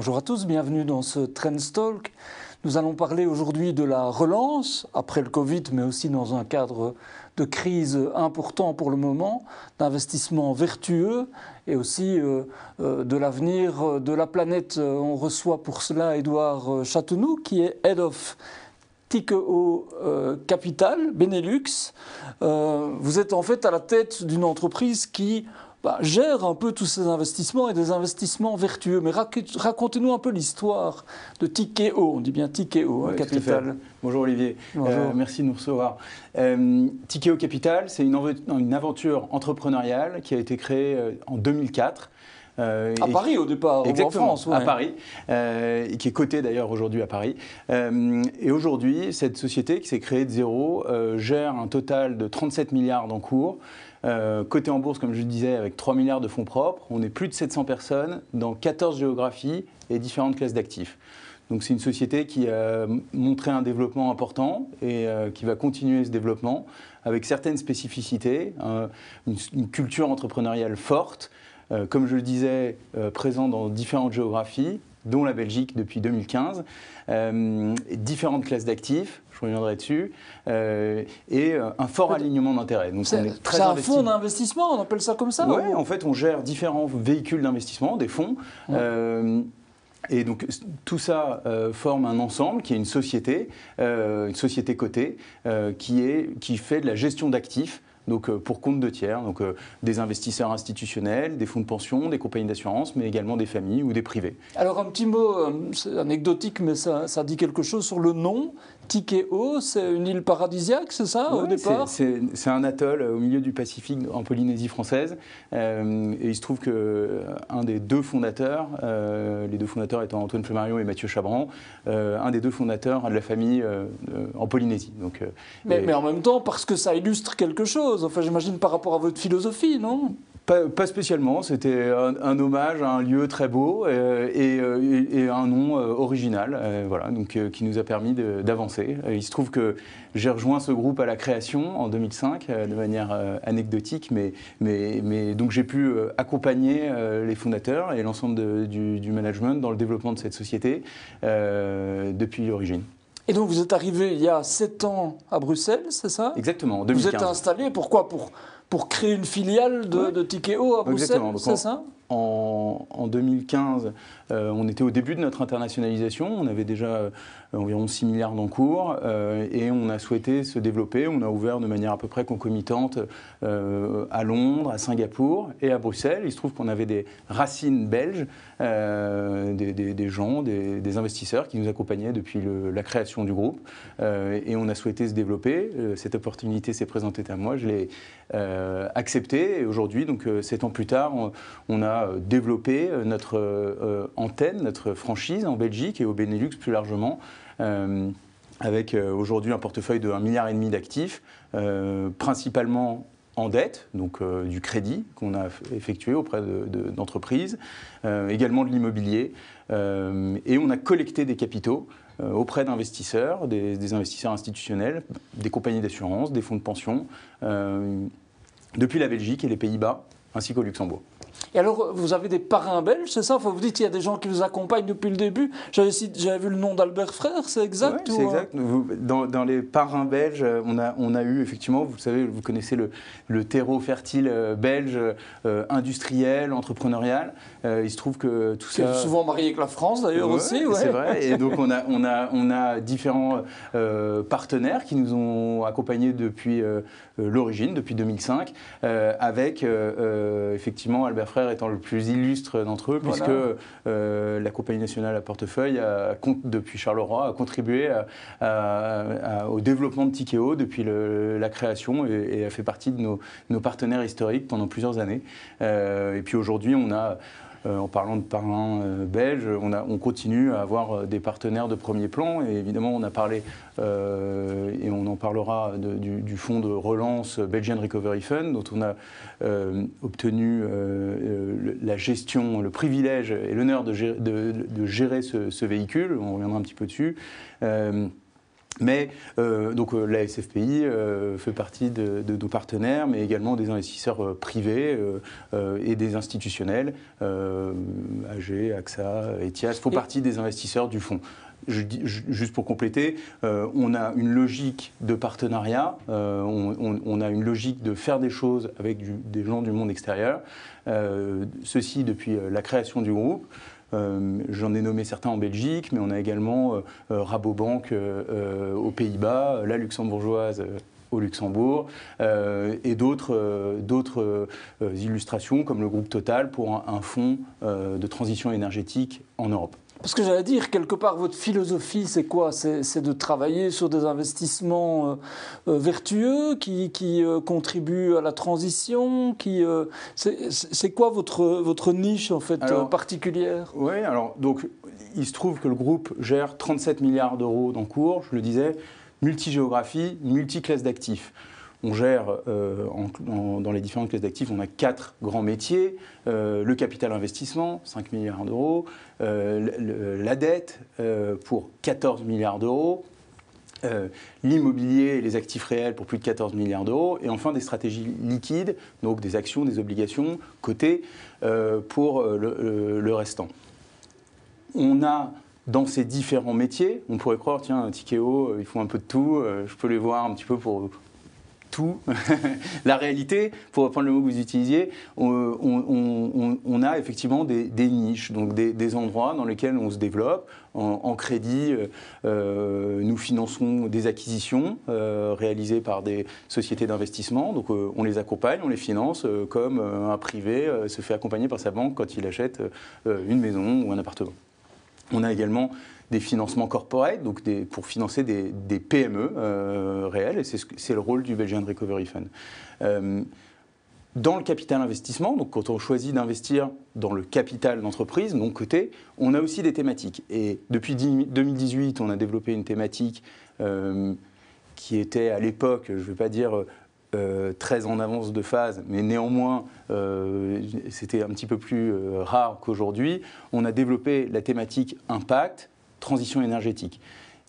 Bonjour à tous, bienvenue dans ce Trendstalk. Nous allons parler aujourd'hui de la relance après le Covid, mais aussi dans un cadre de crise important pour le moment, d'investissement vertueux et aussi euh, euh, de l'avenir de la planète. On reçoit pour cela Édouard Châteaunou, qui est Head of Tikeo Capital, Benelux. Euh, vous êtes en fait à la tête d'une entreprise qui bah, gère un peu tous ces investissements et des investissements vertueux. Mais racontez-nous un peu l'histoire de Tikeo, on dit bien Tikeo hein, Capital. Bonjour Olivier, euh, merci de nous recevoir. Euh, Tikeo Capital, c'est une, une, aventure entrepreneuriale qui a été créée euh, en 2004. Euh, à Paris au départ, en France. À Paris, euh, qui est cotée d'ailleurs aujourd'hui à Paris. et aujourd'hui, cette société qui s'est créée de zéro gère un total de 37 milliards d'encours. Euh, côté en bourse, comme je le disais, avec 3 milliards de fonds propres, on est plus de 700 personnes dans 14 géographies et différentes classes d'actifs. Donc c'est une société qui a montré un développement important et euh, qui va continuer ce développement avec certaines spécificités, une, culture entrepreneuriale forte, euh, comme je le disais, présente dans différentes géographies, dont la Belgique depuis 2015, différentes classes d'actifs, je reviendrai dessus, euh, et euh, un fort alignement d'intérêts. Donc c'est un fonds d'investissement, on appelle ça comme ça Oui, en fait, on gère différents véhicules d'investissement, des fonds. Euh, et donc tout ça forme un ensemble qui est une société, une société cotée, qui, est, qui fait de la gestion d'actifs donc euh, pour compte de tiers, donc euh, des investisseurs institutionnels, des fonds de pension, des compagnies d'assurance, mais également des familles ou des privés. Alors un petit mot, euh, c'est anecdotique, mais ça, dit quelque chose sur le nom. Tikeo, c'est une île paradisiaque, c'est ça au départ? C'est un atoll au milieu du Pacifique en Polynésie française. et il se trouve que un des deux fondateurs, les deux fondateurs étant Antoine Flemarion et Mathieu Chabran, un des deux fondateurs de la famille en Polynésie. Donc, mais en même temps, parce que ça illustre quelque chose. Enfin, j'imagine par rapport à votre philosophie, non? Pas, spécialement, c'était un, hommage à un lieu très beau euh, euh, et, un nom euh, original, voilà, donc, qui nous a permis d'avancer. Il se trouve que j'ai rejoint ce groupe à la création en 2005 de manière anecdotique, mais, donc j'ai pu accompagner les fondateurs et l'ensemble du, management dans le développement de cette société depuis l'origine. Et donc vous êtes arrivé il y a 7 ans à Bruxelles, c'est ça? Exactement, en 2015. Vous êtes installé, pourquoi? Pour, pour créer une filiale de, de Tikeo à Bruxelles, c'est ça en, 2015, euh, on était au début de notre internationalisation. On avait déjà euh, environ 6 milliards d'encours euh, et on a souhaité se développer. On a ouvert de manière à peu près concomitante à Londres, à Singapour et à Bruxelles. Il se trouve qu'on avait des racines belges, des, gens, des, investisseurs qui nous accompagnaient depuis la création du groupe. et on a souhaité se développer. cette opportunité s'est présentée à moi. Je l'ai acceptée. Et aujourd'hui, donc 7 ans plus tard, on a euh, développer euh, notre euh, antenne, notre franchise en Belgique et au Benelux plus largement avec aujourd'hui un portefeuille de 1,5 milliard et demi d'actifs, principalement en dette, donc du crédit qu'on a effectué auprès d'entreprises, également de l'immobilier, et on a collecté des capitaux auprès d'investisseurs, des, investisseurs institutionnels, des compagnies d'assurance, des fonds de pension, depuis la Belgique et les Pays-Bas, ainsi qu'au Luxembourg. Et alors, vous avez des parrains belges, c'est ça? Vous dites qu'il y a des gens qui vous accompagnent depuis le début. J'avais vu le nom d'Albert Frère, c'est exact Oui, c'est exact. Dans, les parrains belges, on a, on a eu effectivement, vous savez, vous connaissez le, le terreau fertile euh, belge, euh, industriel, entrepreneurial. Euh, il se trouve que tout ça. souvent marié avec la France d'ailleurs aussi. C'est vrai. Et donc on a, on a, on a différents partenaires qui nous ont accompagnés depuis l'origine, depuis 2005, avec effectivement Albert Frère étant le plus illustre d'entre eux, puisque euh, la Compagnie nationale à portefeuille, a, depuis Charleroi, a contribué au développement de Tikeo depuis la création et, a fait partie de nos, partenaires historiques pendant plusieurs années. Euh, et puis aujourd'hui, on a en parlant de parrains euh, belges, on, continue à avoir euh, des partenaires de premier plan. Et évidemment, on a parlé, et on en parlera, du, fonds de relance Belgian Recovery Fund, dont on a obtenu la gestion, le privilège et l'honneur de, gérer, ce, véhicule. On reviendra un petit peu dessus. Mais donc la SFPI fait partie de, nos partenaires, mais également des investisseurs privés et des institutionnels. AG, AXA, ETIAS font partie des investisseurs du fonds juste pour compléter, euh, on a une logique de partenariat, euh, on, a une logique de faire des choses avec des gens du monde extérieur. Euh, ceci depuis la création du groupe. J'en ai nommé certains en Belgique, mais on a également Rabobank aux Pays-Bas, la luxembourgeoise au Luxembourg, et d'autres illustrations comme le groupe Total pour un fonds de transition énergétique en Europe. Parce que j'allais dire, quelque part, votre philosophie, c'est quoi? C'est de travailler sur des investissements euh, euh, vertueux qui, euh, contribuent à la transition qui, C'est quoi votre, votre niche, en fait, particulière? Oui, alors, donc, il se trouve que le groupe gère 37 milliards d'euros d'encours, je le disais, multigéographie, multi-classe d'actifs. On gère dans les différentes classes d'actifs, on a quatre grands métiers. le capital investissement, 5 milliards d'euros. Euh, la dette euh, pour 14 milliards d'euros, euh, l'immobilier et les actifs réels pour plus de 14 milliards d'euros, et enfin des stratégies liquides, donc des actions, des obligations cotées pour le, restant. On a dans ces différents métiers, on pourrait croire, tiens, Tikeo, ils font un peu de tout, je peux les voir un petit peu pour la réalité, pour reprendre le mot que vous utilisiez, on, a effectivement des, niches, donc des, endroits dans lesquels on se développe. En, crédit, euh, euh, nous finançons des acquisitions euh, réalisées par des sociétés d'investissement. Donc on les accompagne, on les finance comme un privé se fait accompagner par sa banque quand il achète une maison ou un appartement. On a également des financements corporate, donc pour financer des, PME euh, réelles, et c'est le rôle du Belgian Recovery Fund. Euh, dans le capital investissement, donc quand on choisit d'investir dans le capital d'entreprise, non coté, on a aussi des thématiques. Et depuis 2018, on a développé une thématique euh, qui était à l'époque, je ne vais pas dire très en avance de phase, mais néanmoins, c'était un petit peu plus rare qu'aujourd'hui. On a développé la thématique impact, transition énergétique.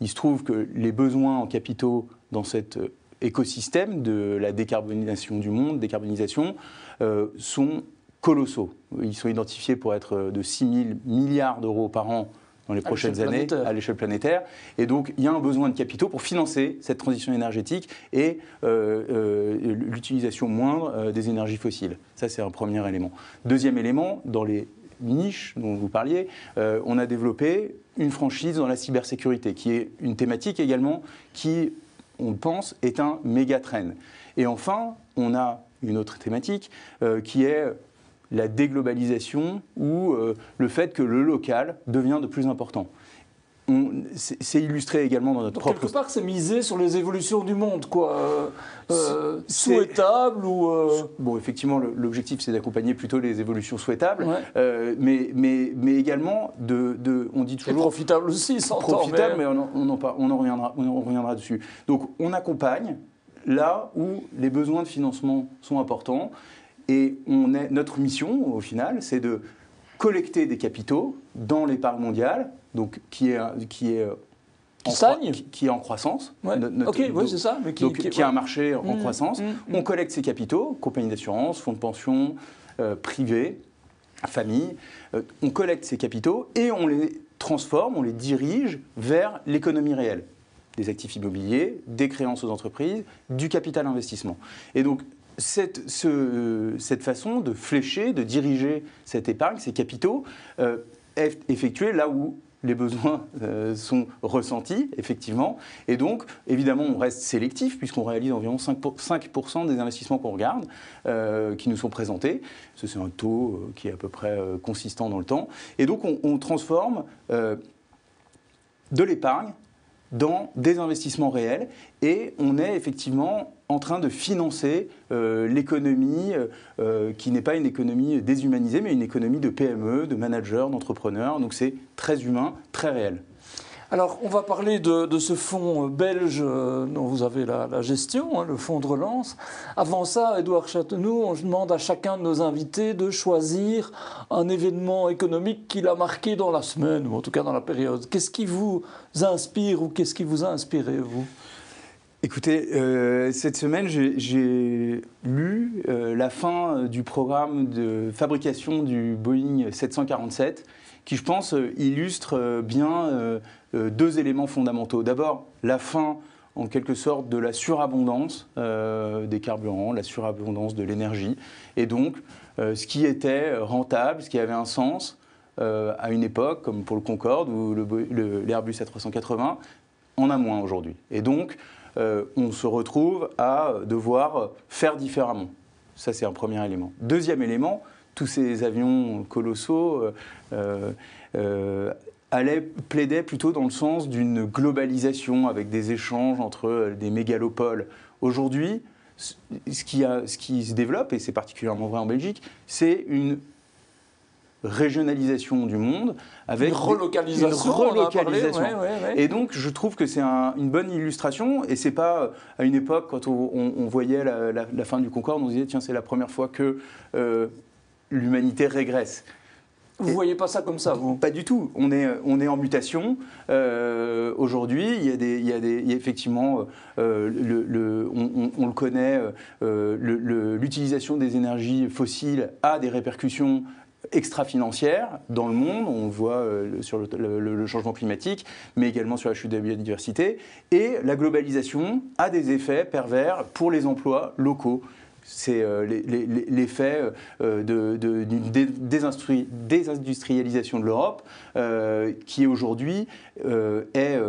Il se trouve que les besoins en capitaux dans cet euh, écosystème de la décarbonisation du monde, décarbonisation, euh, sont colossaux. Ils sont identifiés pour être euh, de 6 000 milliards d'euros par an dans les prochaines années à l'échelle planétaire. Et donc, il y a un besoin de capitaux pour financer cette transition énergétique et l'utilisation moindre des énergies fossiles. Ça, c'est un premier élément. Deuxième élément, dans les niche dont vous parliez, euh, on a développé une franchise dans la cybersécurité, qui est une thématique également qui, on pense, est un méga trend. Et enfin, on a une autre thématique euh, qui est la déglobalisation ou euh, le fait que le local devient de plus important c'est illustré également dans notre propre... Quelque part, c'est misé sur les évolutions du monde, quoi. Euh, euh souhaitables ou... Euh, bon, effectivement, l'objectif, c'est d'accompagner plutôt les évolutions souhaitables, euh, mais, mais, mais également de, de, On dit toujours... Et profitable aussi, sans Profitable, mais, on, on, en, on, en reviendra, on en reviendra dessus. Donc, on accompagne là où les besoins de financement sont importants, et on est, notre mission, au final, c'est de collecter des capitaux dans l'épargne mondiale, donc qui est, qui est qui en, qui, est en croissance. ok, oui, c'est ça. Mais qui, donc, qui, a un marché en mmh, croissance. Mmh, mmh. On collecte ces capitaux, compagnies d'assurance, fonds de pension, euh, privés, familles. Euh, on collecte ces capitaux et on les transforme, on les dirige vers l'économie réelle. Des actifs immobiliers, des créances aux entreprises, du capital investissement. Et donc, cette, façon de flécher, de diriger cette épargne, ces capitaux, euh, est effectuée là où les besoins euh, sont ressentis, effectivement. Et donc, évidemment, on reste sélectif, puisqu'on réalise environ 5%, des investissements qu'on regarde, euh, qui nous sont présentés. C'est un taux qui est à peu près consistant dans le temps. Et donc, on, on transforme de l'épargne dans des investissements réels et on est effectivement en train de financer euh, l'économie euh, euh, qui n'est pas une économie déshumanisée mais une économie de PME, de managers, d'entrepreneurs. Donc c'est très humain, très réel. Alors, on va parler de, ce fonds belge euh, dont vous avez la, gestion, hein, le fonds de relance. Avant ça, Édouard Châtenoux, on demande à chacun de nos invités de choisir un événement économique qui l'a marqué dans la semaine, ou en tout cas dans la période. Qu'est-ce qui vous inspire ou qu'est-ce qui vous a inspiré, vous? Écoutez, euh, cette semaine, j'ai lu euh, la fin du programme de fabrication du Boeing 747 qui, je pense, illustre bien deux éléments fondamentaux. D'abord, la fin en quelque sorte de la surabondance euh, des carburants, la surabondance de l'énergie, et donc euh, ce qui était rentable, ce qui avait un sens à une époque, comme pour le Concorde ou l'Airbus A380, en a moins aujourd'hui. Et donc, on se retrouve à devoir faire différemment. Ça, c'est un premier élément. Deuxième élément, tous ces avions colossaux allait, plaidait plutôt dans le sens d'une globalisation avec des échanges entre euh, des mégalopoles. Aujourd'hui, ce qui, a, ce qui se développe, et c'est particulièrement vrai en Belgique, c'est une régionalisation du monde avec une relocalisation, une relocalisation. et donc je trouve que c'est une bonne illustration et c'est pas euh, à une époque quand on, voyait la, fin du Concorde on se disait tiens c'est la première fois que euh, l'humanité régresse vous ne voyez pas ça comme ça, vous? Pas du tout. On est, on est en mutation. Euh, aujourd'hui, il y a, des, il y a, des, effectivement, euh, le, le, on, le connaît, euh, l'utilisation des énergies fossiles a des répercussions extra-financières dans le monde, on le voit sur le, le, changement climatique, mais également sur la chute de la biodiversité. Et la globalisation a des effets pervers pour les emplois locaux c'est euh, l'effet euh, d'une désindustrialisation de l'Europe euh, qui aujourd'hui est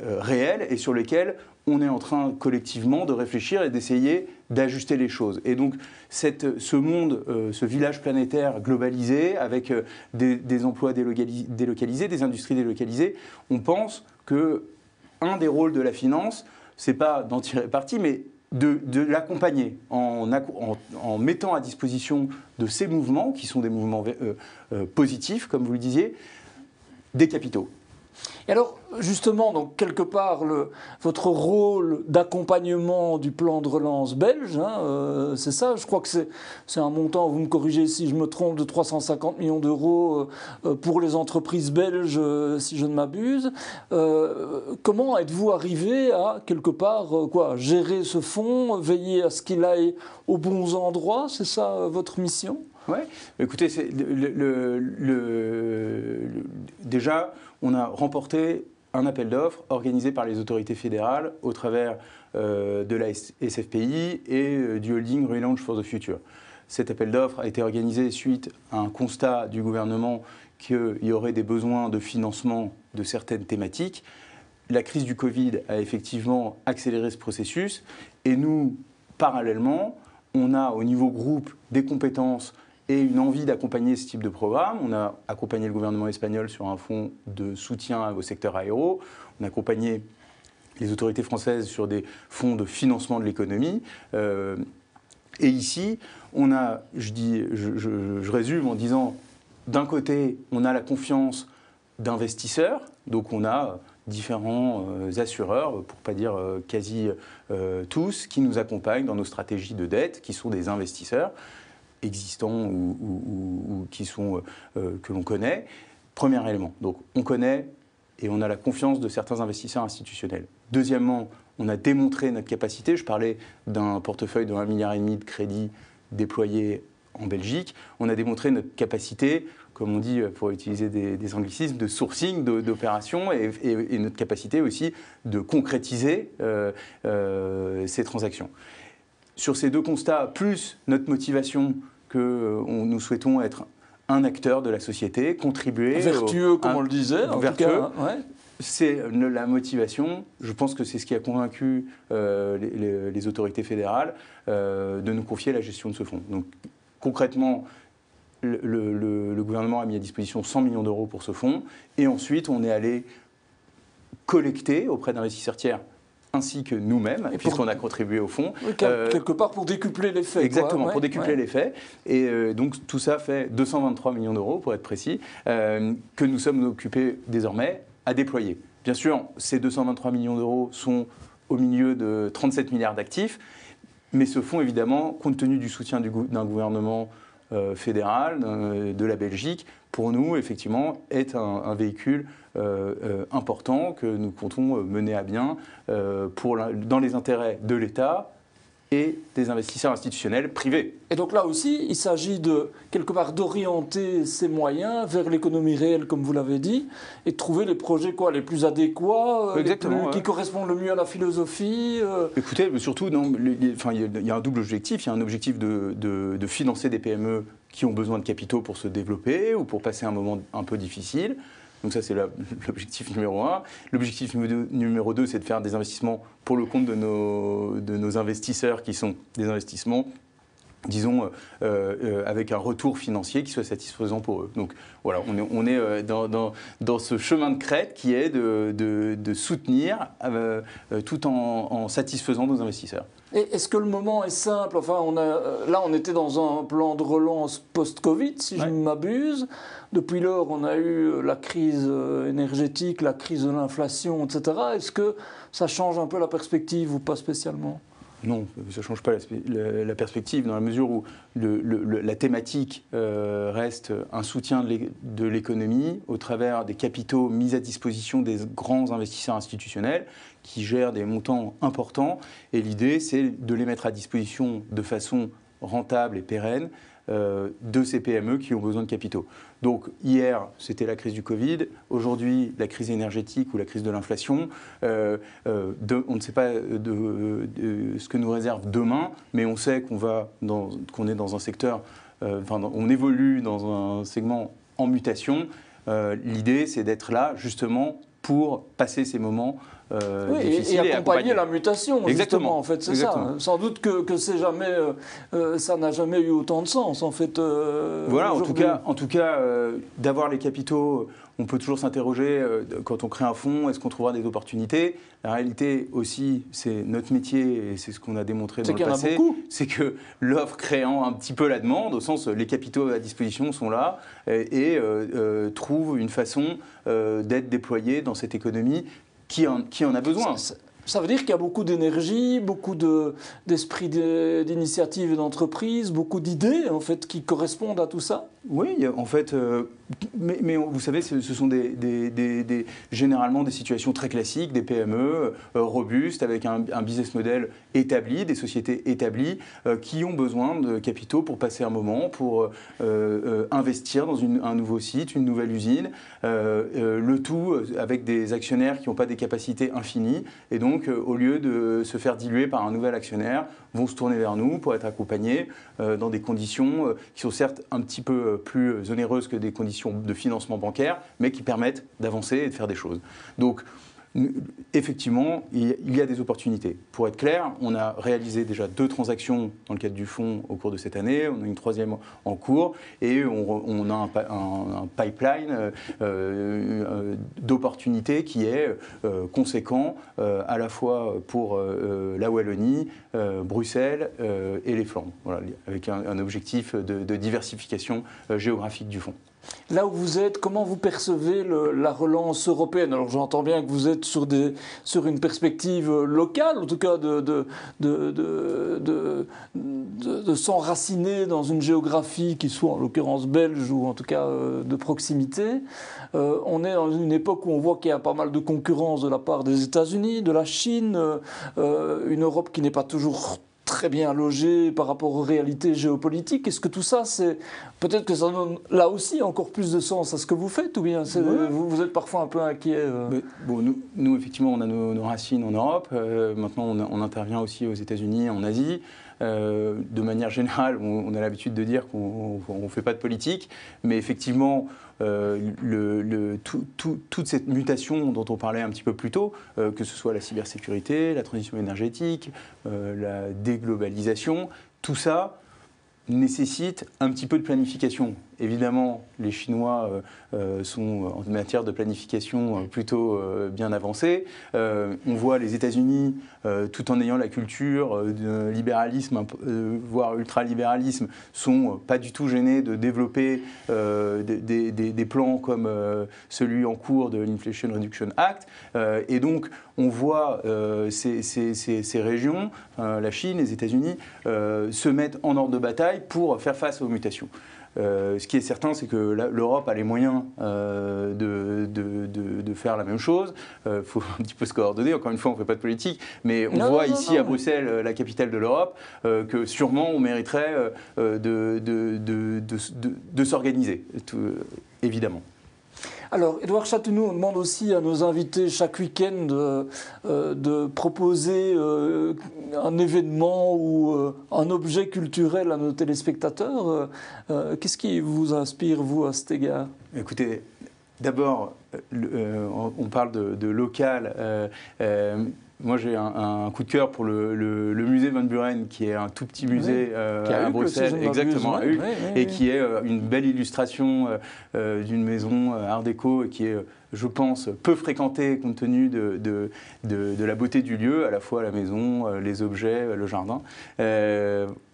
réelle et sur lequel on est en train collectivement de réfléchir et d'essayer d'ajuster les choses. Et donc ce monde, ce village planétaire globalisé, avec des, emplois délocalisés, des industries délocalisées, on pense que un des rôles de la finance, c'est pas d'en tirer parti, mais de, l'accompagner en, mettant à disposition de ces mouvements, qui sont des mouvements euh, euh, positifs, comme vous le disiez, des capitaux. Et alors, justement, donc, quelque part, votre rôle d'accompagnement du plan de relance belge, hein, euh, c'est ça, je crois que c'est un montant, vous me corrigez si je me trompe, de 350 millions d'euros euh, pour les entreprises belges, euh, si je ne m'abuse. comment êtes-vous arrivé à, quelque part, quoi, gérer ce fonds, veiller à ce qu'il aille aux bons endroits C'est ça votre mission? Oui, écoutez, déjà, on a remporté un appel d'offres organisé par les autorités fédérales au travers euh, de la SFPI et euh, du holding Relaunch for the Future. Cet appel d'offres a été organisé suite à un constat du gouvernement qu'il y aurait des besoins de financement de certaines thématiques. La crise du Covid a effectivement accéléré ce processus et nous, parallèlement, on a au niveau groupe des compétences et une envie d'accompagner ce type de programme. On a accompagné le gouvernement espagnol sur un fonds de soutien au secteur aéro. On a accompagné les autorités françaises sur des fonds de financement de l'économie. Euh, et ici, on a, je, dis, je, résume en disant, d'un côté, on a la confiance d'investisseurs, donc on a différents euh, assureurs, pour ne pas dire euh, quasi tous, qui nous accompagnent dans nos stratégies de dette, qui sont des investisseurs existants ou, qui sont, euh, que l'on connaît. Premier élément, donc on connaît et on a la confiance de certains investisseurs institutionnels. Deuxièmement, on a démontré notre capacité. Je parlais d'un portefeuille de 1,5 milliard de crédits déployés en Belgique. On a démontré notre capacité, comme on dit pour utiliser des, anglicismes, de sourcing d'opérations et, notre capacité aussi de concrétiser euh, euh, ces transactions. Sur ces deux constats, plus notre motivation que euh, nous souhaitons être un acteur de la société, contribuer. Vertueux, comme on le disait, en vertueux. C'est la motivation. Je pense que c'est ce qui a convaincu euh, les, autorités fédérales euh, de nous confier la gestion de ce fonds. Donc, concrètement, le, le, gouvernement a mis à disposition 100 millions d'euros pour ce fonds. Et ensuite, on est allé collecter auprès d'investisseurs tiers ainsi que nous-mêmes, puisqu'on a contribué au fonds. quelque part pour décupler l'effet. Exactement, pour décupler l'effet. Et donc tout ça fait 223 millions d'euros, pour être précis, que nous sommes occupés désormais à déployer. Bien sûr, ces 223 millions d'euros sont au milieu de 37 milliards d'actifs, mais ce fonds, évidemment, compte tenu du soutien d'un gouvernement euh, fédéral, de la Belgique, pour nous, effectivement, est un, véhicule euh, euh, important que nous comptons mener à bien pour dans les intérêts de l'État et des investisseurs institutionnels privés. Et donc là aussi, il s'agit de quelque part d'orienter ces moyens vers l'économie réelle, comme vous l'avez dit, et de trouver les projets quoi, les plus adéquats, euh, qui correspondent le mieux à la philosophie. Euh. Écoutez, surtout, il y a un double objectif. Il y a un objectif de, de financer des PME qui ont besoin de capitaux pour se développer ou pour passer un moment un peu difficile. Donc ça, c'est l'objectif numéro un. L'objectif numéro deux, c'est de faire des investissements pour le compte de nos, investisseurs qui sont des investissements disons, euh, euh, avec un retour financier qui soit satisfaisant pour eux. Donc voilà, on est, euh, dans, ce chemin de crête qui est de, soutenir tout en, satisfaisant nos investisseurs. Est-ce que le moment est simple? Enfin, on a, là, on était dans un plan de relance post-Covid, si je ne m'abuse. Depuis lors, on a eu la crise énergétique, la crise de l'inflation, etc. Est-ce que ça change un peu la perspective ou pas spécialement? Non, ça ne change pas la, perspective dans la mesure où la thématique euh, reste un soutien de l'économie au travers des capitaux mis à disposition des grands investisseurs institutionnels qui gèrent des montants importants. Et l'idée, c'est de les mettre à disposition de façon rentable et pérenne euh, de ces PME qui ont besoin de capitaux. Donc hier, c'était la crise du Covid, aujourd'hui, la crise énergétique ou la crise de l'inflation. Euh, euh, on ne sait pas de, ce que nous réserve demain, mais on sait qu'on est dans un secteur, enfin, on évolue dans un segment en mutation. L'idée, c'est d'être là justement pour passer ces moments euh, oui, et, accompagner la mutation, Exactement. en fait, c'est ça. Sans doute que, que c'est jamais, euh, euh, ça n'a jamais eu autant de sens, en fait. voilà, en tout cas, en tout cas d'avoir les capitaux, on peut toujours s'interroger quand on crée un fonds, est-ce qu'on trouvera des opportunités? La réalité aussi, c'est notre métier et c'est ce qu'on a démontré dans le passé, c'est que l'offre créant un petit peu la demande, au sens les capitaux à disposition sont là et, et trouvent une façon d'être déployés dans cette économie qui en, a besoin. Veut dire qu'il y a beaucoup d'énergie, beaucoup d'esprit d'initiative et d'entreprise, beaucoup d'idées en fait qui correspondent à tout ça. Oui, en fait, euh, mais, vous savez, ce, sont généralement des situations très classiques, des PME euh, robustes, avec un, business model établi, des sociétés établies, euh, qui ont besoin de capitaux pour passer un moment, pour investir dans un nouveau site, une nouvelle usine, le tout avec des actionnaires qui n'ont pas des capacités infinies, et donc, au lieu de se faire diluer par un nouvel actionnaire, vont se tourner vers nous pour être accompagnés dans des conditions qui sont certes un petit peu plus onéreuses que des conditions de financement bancaire, mais qui permettent d'avancer et de faire des choses. Donc, effectivement, il y a des opportunités. Pour être clair, on a réalisé déjà deux transactions dans le cadre du fonds au cours de cette année, on a une troisième en cours et on, a un, pipeline euh, euh, d'opportunités qui est euh, conséquent à la fois pour la Wallonie, Bruxelles et les Flandres, avec un, objectif de diversification géographique du fonds. Là où vous êtes, comment vous percevez la relance européenne? Alors j'entends bien que vous êtes sur, une perspective locale, en tout cas de, s'enraciner dans une géographie qui soit en l'occurrence belge ou en tout cas euh, de proximité. Euh, on est dans une époque où on voit qu'il y a pas mal de concurrence de la part des États-Unis, de la Chine, euh, une Europe qui n'est pas toujours très bien logé par rapport aux réalités géopolitiques. Est-ce que tout ça, c'est peut-être que ça donne là aussi encore plus de sens à ce que vous faites, ou bien vous, êtes parfois un peu inquiet euh bon, nous, nous, effectivement, on a nos, racines en Europe. Euh, maintenant, on, intervient aussi aux États-Unis, en Asie. Euh, de manière générale, on, a l'habitude de dire qu'on ne fait pas de politique, mais effectivement, euh, toute cette mutation dont on parlait un petit peu plus tôt, euh, que ce soit la cybersécurité, la transition énergétique, la déglobalisation, tout ça nécessite un petit peu de planification. Évidemment, les Chinois sont en matière de planification plutôt bien avancés. on voit les États-Unis, tout en ayant la culture de libéralisme, voire ultralibéralisme, sont pas du tout gênés de développer des, plans comme celui en cours de l'Inflation Reduction Act. et donc, on voit ces, ces, régions, la Chine, les États-Unis, se mettre en ordre de bataille pour faire face aux mutations. Euh, ce qui est certain, c'est que l'Europe a les moyens euh, de, faire la même chose. Il euh, faut un petit peu se coordonner. Encore une fois, on ne fait pas de politique, mais on voit ici à Bruxelles, la capitale de l'Europe, que sûrement on mériterait de, s'organiser, évidemment. Alors, Edouard Châtenoux, on demande aussi à nos invités chaque week-end de, euh, proposer euh, un événement ou euh, un objet culturel à nos téléspectateurs. Qu'est-ce qui vous inspire, vous, à cet égard? Écoutez, d'abord, on parle de, local moi, j'ai un, coup de cœur pour le, musée Van Buren, qui est un tout petit musée euh, à Bruxelles, exactement, et qui est euh, une belle illustration euh, d'une maison Art déco, et qui est, je pense, peu fréquentée compte tenu de, de, la beauté du lieu, à la fois la maison, les objets, le jardin.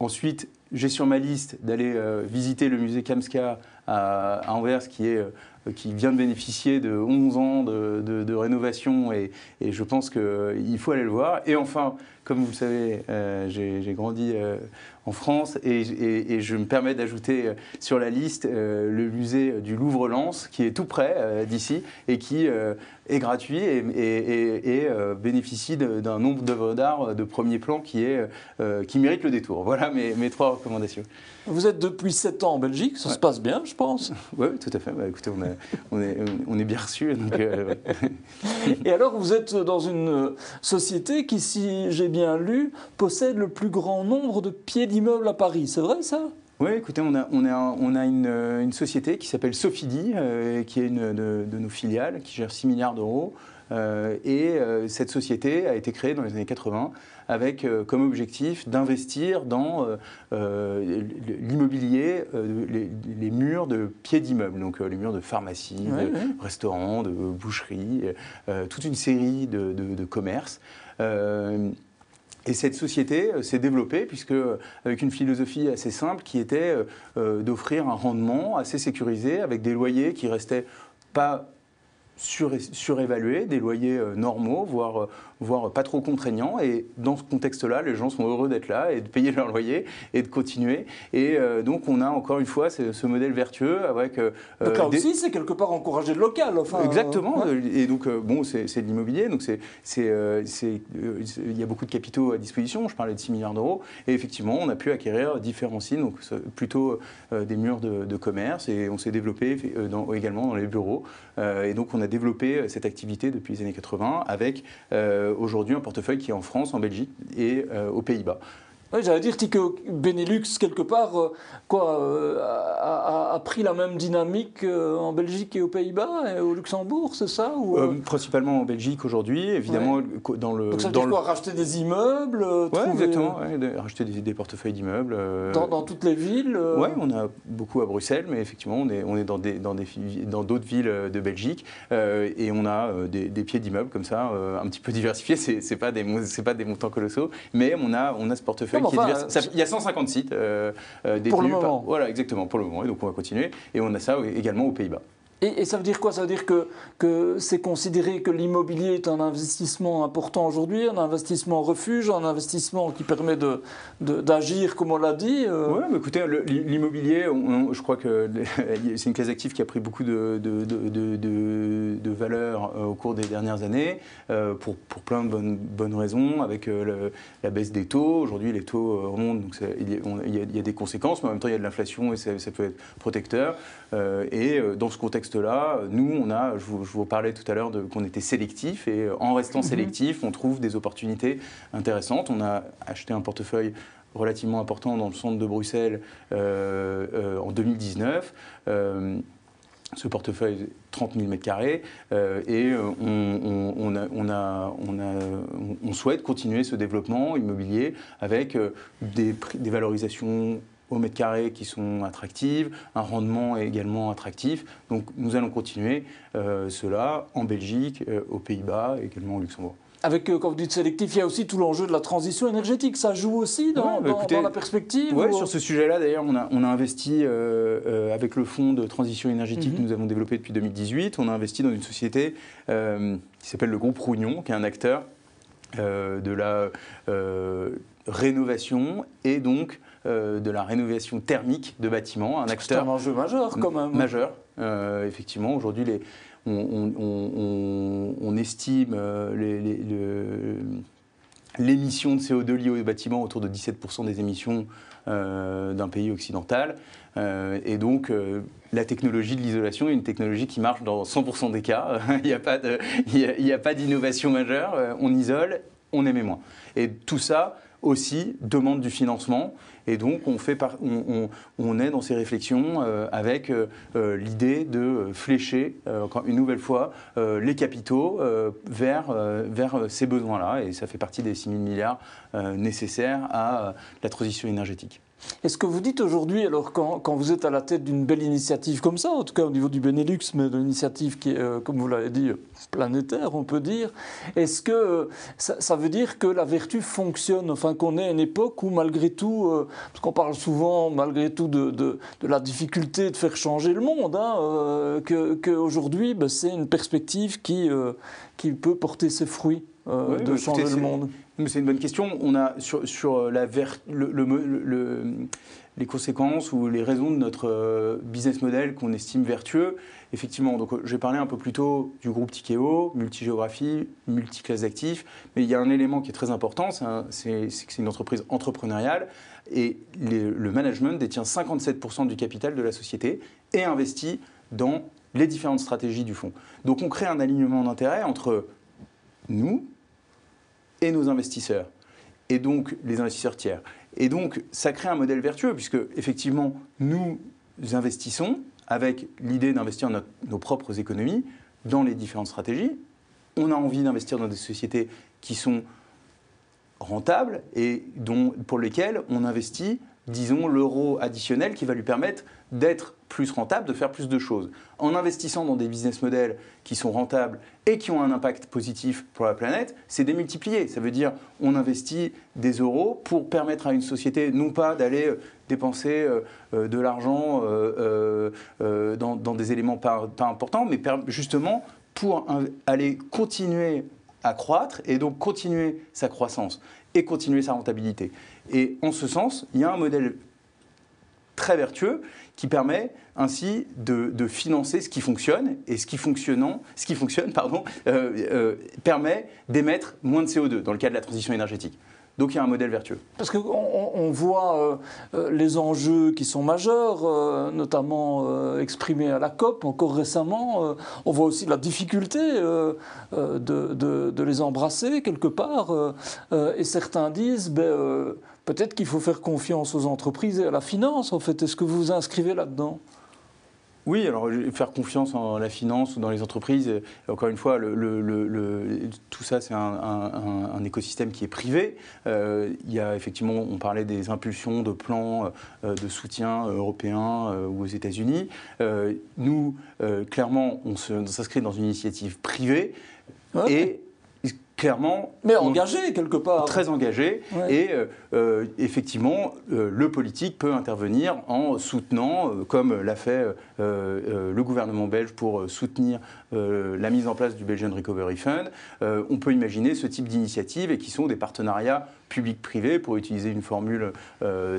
ensuite, j'ai sur ma liste d'aller visiter le musée Kamska à, Anvers, euh, qui vient de bénéficier de 11 ans de, rénovation et, je pense qu'il faut aller le voir. Et enfin, comme vous le savez, euh, j'ai grandi euh, en France et, je me permets d'ajouter euh, sur la liste le musée du Louvre-Lens qui est tout près d'ici et qui est gratuit et, bénéficie d'un nombre d'œuvres d'art de premier plan qui, est, mérite le détour. Voilà mes trois recommandations. Vous êtes depuis 7 ans en Belgique, ça se passe bien, je pense. Oui, tout à fait. Bah, écoutez, on, on, est, on, est, bien reçus. et alors, vous êtes dans une société qui, si j'ai bien lu, possède le plus grand nombre de pieds d'immeubles à Paris. C'est vrai ça? Oui, écoutez, on a, on a, on a une, une, société qui s'appelle Sofidi, euh, qui est une de, nos filiales, qui gère 6 milliards d'euros. Euh, et euh, cette société a été créée dans les années 80 avec comme objectif d'investir dans l'immobilier, les, murs de pieds d'immeubles, donc les murs de pharmacie, de restaurants, de boucheries, toute une série de, de, de commerces. Et cette société euh, s'est développée puisque euh, avec une philosophie assez simple qui était euh, d'offrir un rendement assez sécurisé avec des loyers qui restaient pas surévalués, des loyers normaux, voire voire pas trop contraignant. Et dans ce contexte-là, les gens sont heureux d'être là et de payer leur loyer et de continuer. Et euh, donc, on a encore une fois ce, modèle vertueux avec. Euh, donc là aussi, c'est quelque part encourager le local. Enfin, Exactement. Et donc, euh, bon, c'est de l'immobilier. Donc, c'est il y a beaucoup de capitaux à disposition. Je parlais de 6 milliards d'euros. Et effectivement, on a pu acquérir différents sites, donc plutôt des murs de, commerce. Et on s'est développé dans, également dans les bureaux. et donc, on a développé cette activité depuis les années 80 avec euh, aujourd'hui un portefeuille qui est en France, en Belgique et euh, aux Pays-Bas. Oui, j'allais dire que Benelux, quelque part, euh, quoi, euh, a, pris la même dynamique euh, en Belgique et aux Pays-Bas et au Luxembourg, c'est ça ou, Principalement en Belgique aujourd'hui, évidemment. Dans le, Donc ça veut dire quoi Racheter des immeubles Oui, exactement. racheter des, portefeuilles d'immeubles. Dans, toutes les villes Oui, on a beaucoup à Bruxelles, mais effectivement, on est, on est dans d'autres dans des, dans villes de Belgique et on a des, pieds d'immeubles comme ça, un petit peu diversifiés. Ce n'est pas, des, pas des montants colossaux, mais on a, on a ce portefeuille il y a 150 sites euh, euh, détenus. Pour le moment. voilà, exactement, pour le moment. Et donc on va continuer. Et on a ça également aux Pays-Bas. Et, ça veut dire quoi? Ça veut dire que, c'est considéré que l'immobilier est un investissement important aujourd'hui, un investissement refuge, un investissement qui permet d'agir de, d'agir comme on l'a dit euh Oui, écoutez, l'immobilier, je crois que c'est une classe active qui a pris beaucoup de, de valeur euh, au cours des dernières années, euh, pour, pour, plein de bonnes, bonnes raisons, avec la baisse des taux. Aujourd'hui, les taux remontent, donc il y, a, il, y a, des conséquences, mais en même temps, il y a de l'inflation et ça, ça, peut être protecteur. et dans ce contexte là nous, on a, je vous, parlais tout à l'heure qu'on était sélectif et euh, en restant mhm. sélectif, on trouve des opportunités intéressantes. On a acheté un portefeuille relativement important dans le centre de Bruxelles euh, euh, en 2019 ce portefeuille 30 000 m2 et on, on, souhaite continuer ce développement immobilier avec des, des valorisations au mètre carré qui sont attractives, un rendement également attractif. Donc nous allons continuer cela en Belgique, aux Pays-Bas, également au Luxembourg. Avec, euh, quand vous dites sélectif, il y a aussi tout l'enjeu de la transition énergétique. Ça joue aussi dans, bah, la perspective Oui, sur ce sujet-là, d'ailleurs, on a, on a, investi euh, euh, avec le fonds de transition énergétique mhm. que nous avons développé depuis 2018. On a investi dans une société qui s'appelle le groupe Rougnon, qui est un acteur de la rénovation et donc de la rénovation thermique de bâtiments. Un acteur. C'est un enjeu majeur, quand même. Majeur, effectivement. Aujourd'hui, les on, estime euh, l'émission de CO2 liée aux bâtiments autour de 17% des émissions euh, d'un pays occidental. Euh, et donc, la technologie de l'isolation est une technologie qui marche dans 100% des cas. il n'y a pas d'innovation majeure. on isole, on émet moins. Et tout ça aussi demande du financement. Et donc, on, fait on, est dans ces réflexions euh, avec euh, euh, l'idée de flécher, une nouvelle fois, les capitaux vers, vers ces besoins-là. Et ça fait partie des 6 000 milliards nécessaires à la transition énergétique. Est-ce que vous dites aujourd'hui, alors quand, quand, vous êtes à la tête d'une belle initiative comme ça, en tout cas au niveau du Benelux, mais d'une initiative qui est, comme vous l'avez dit, planétaire, on peut dire, est-ce que ça, ça, veut dire que la vertu fonctionne, enfin qu'on est à une époque où malgré tout, parce qu'on parle souvent malgré tout de, de, la difficulté de faire changer le monde, hein, euh, qu'aujourd'hui ben, c'est une perspective qui, euh, qui peut porter ses fruits? Euh, de changer le monde C'est une bonne question. On a sur, sur la le, les conséquences ou les raisons de notre business model qu'on estime vertueux. Effectivement, donc j'ai parlé un peu plus tôt du groupe Tikeo, multigéographie, multiclasse d'actifs, mais il y a un élément qui est très important, c'est que c'est une entreprise entrepreneuriale et le management détient 57% du capital de la société et investit dans les différentes stratégies du fonds. Donc on crée un alignement d'intérêts entre nous et nos investisseurs, et donc les investisseurs tiers. Et donc ça crée un modèle vertueux, puisque effectivement nous investissons avec l'idée d'investir nos propres économies dans les différentes stratégies. On a envie d'investir dans des sociétés qui sont rentables et dont, pour lesquels on investit, disons, l'euro additionnel qui va lui permettre d'être plus rentable, de faire plus de choses. En investissant dans des business models qui sont rentables et qui ont un impact positif pour la planète, c'est démultiplier. Ça veut dire on investit des euros pour permettre à une société non pas d'aller euh, dépenser euh, euh, de l'argent dans, des éléments pas, pas importants, mais justement pour aller continuer à croître et donc continuer sa croissance et continuer sa rentabilité. Et en ce sens, il y a un modèle très vertueux qui permet ainsi de, financer ce qui fonctionne et ce qui, fonctionnant, ce qui fonctionne pardon, euh, euh, permet d'émettre moins de CO2 dans le cas de la transition énergétique. Donc il y a un modèle vertueux. Parce qu'on on voit euh, les enjeux qui sont majeurs, notamment exprimés à la COP encore récemment. on voit aussi la difficulté de, de, les embrasser quelque part. et certains disent, ben, peut-être qu'il faut faire confiance aux entreprises et à la finance. En fait, est-ce que vous vous inscrivez là-dedans? Oui, alors faire confiance en la finance ou dans les entreprises, encore une fois, tout ça c'est un, écosystème qui est privé. Euh, il y a effectivement, on parlait des impulsions de plans euh, de soutien européens euh, ou aux États-Unis. nous, clairement, on s'inscrit dans une initiative privée. Et clairement. Mais engagé quelque part. Très engagé. Et euh, euh, effectivement, euh, le politique peut intervenir en soutenant, comme l'a fait le gouvernement belge pour soutenir la mise en place du Belgian Recovery Fund. on peut imaginer ce type d'initiatives et qui sont des partenariats public-privé, pour utiliser une formule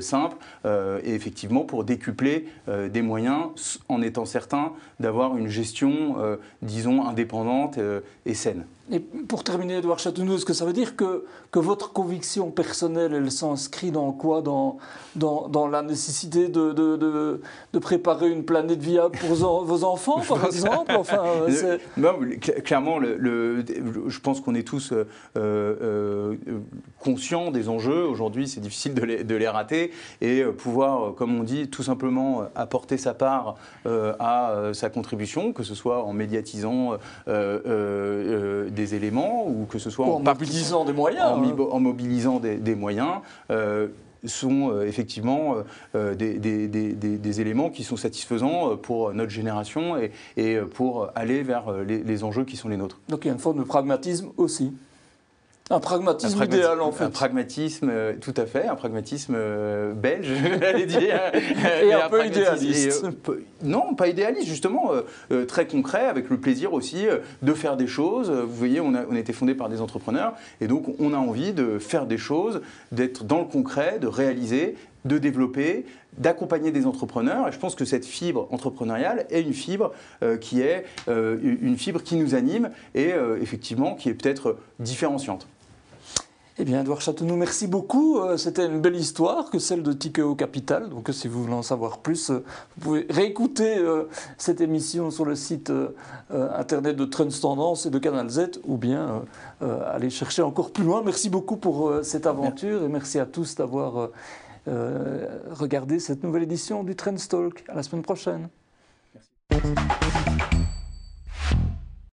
simple, et effectivement pour décupler des moyens en étant certain d'avoir une gestion, disons, indépendante et saine. Et pour terminer, Edouard Châteauneuf, est-ce que ça veut dire que, que votre conviction personnelle, elle s'inscrit dans quoi? Dans, dans, dans, la nécessité de, de, de, de, préparer une planète viable pour vos enfants, par exemple? enfin, non, Clairement, le, je pense qu'on est tous euh, euh, conscients des enjeux. Aujourd'hui, c'est difficile de les, de les, rater et euh, pouvoir, comme on dit, tout simplement apporter sa part à sa contribution, que ce soit en médiatisant des éléments ou que ce soit en, mobilisant des moyens. En, mobilisant des, moyens. Euh, sont effectivement des, éléments qui sont satisfaisants pour notre génération et, pour aller vers les enjeux qui sont les nôtres. Donc il y a une forme de pragmatisme aussi. Un pragmatisme, idéal, en fait. Un pragmatisme, euh, tout à fait, un pragmatisme euh, belge, j'allais dire. et un, peu idéaliste. Euh, non, pas idéaliste, justement, très concret, avec le plaisir aussi de faire des choses. Vous voyez, on a, on a été fondé par des entrepreneurs, et donc on a envie de faire des choses, d'être dans le concret, de réaliser, de développer, d'accompagner des entrepreneurs. Et je pense que cette fibre entrepreneuriale est une fibre qui est une fibre qui nous anime et effectivement qui est peut-être différenciante. Eh bien, Edouard Châteauneau, merci beaucoup. Euh, c'était une belle histoire que celle de Tikeo Capital. Donc, si vous voulez en savoir plus, euh, vous pouvez réécouter euh, cette émission sur le site internet de Trends Tendance et de Canal Z, ou bien aller chercher encore plus loin. Merci beaucoup pour cette aventure et merci à tous d'avoir regardé cette nouvelle édition du Trends Talk. À la semaine prochaine.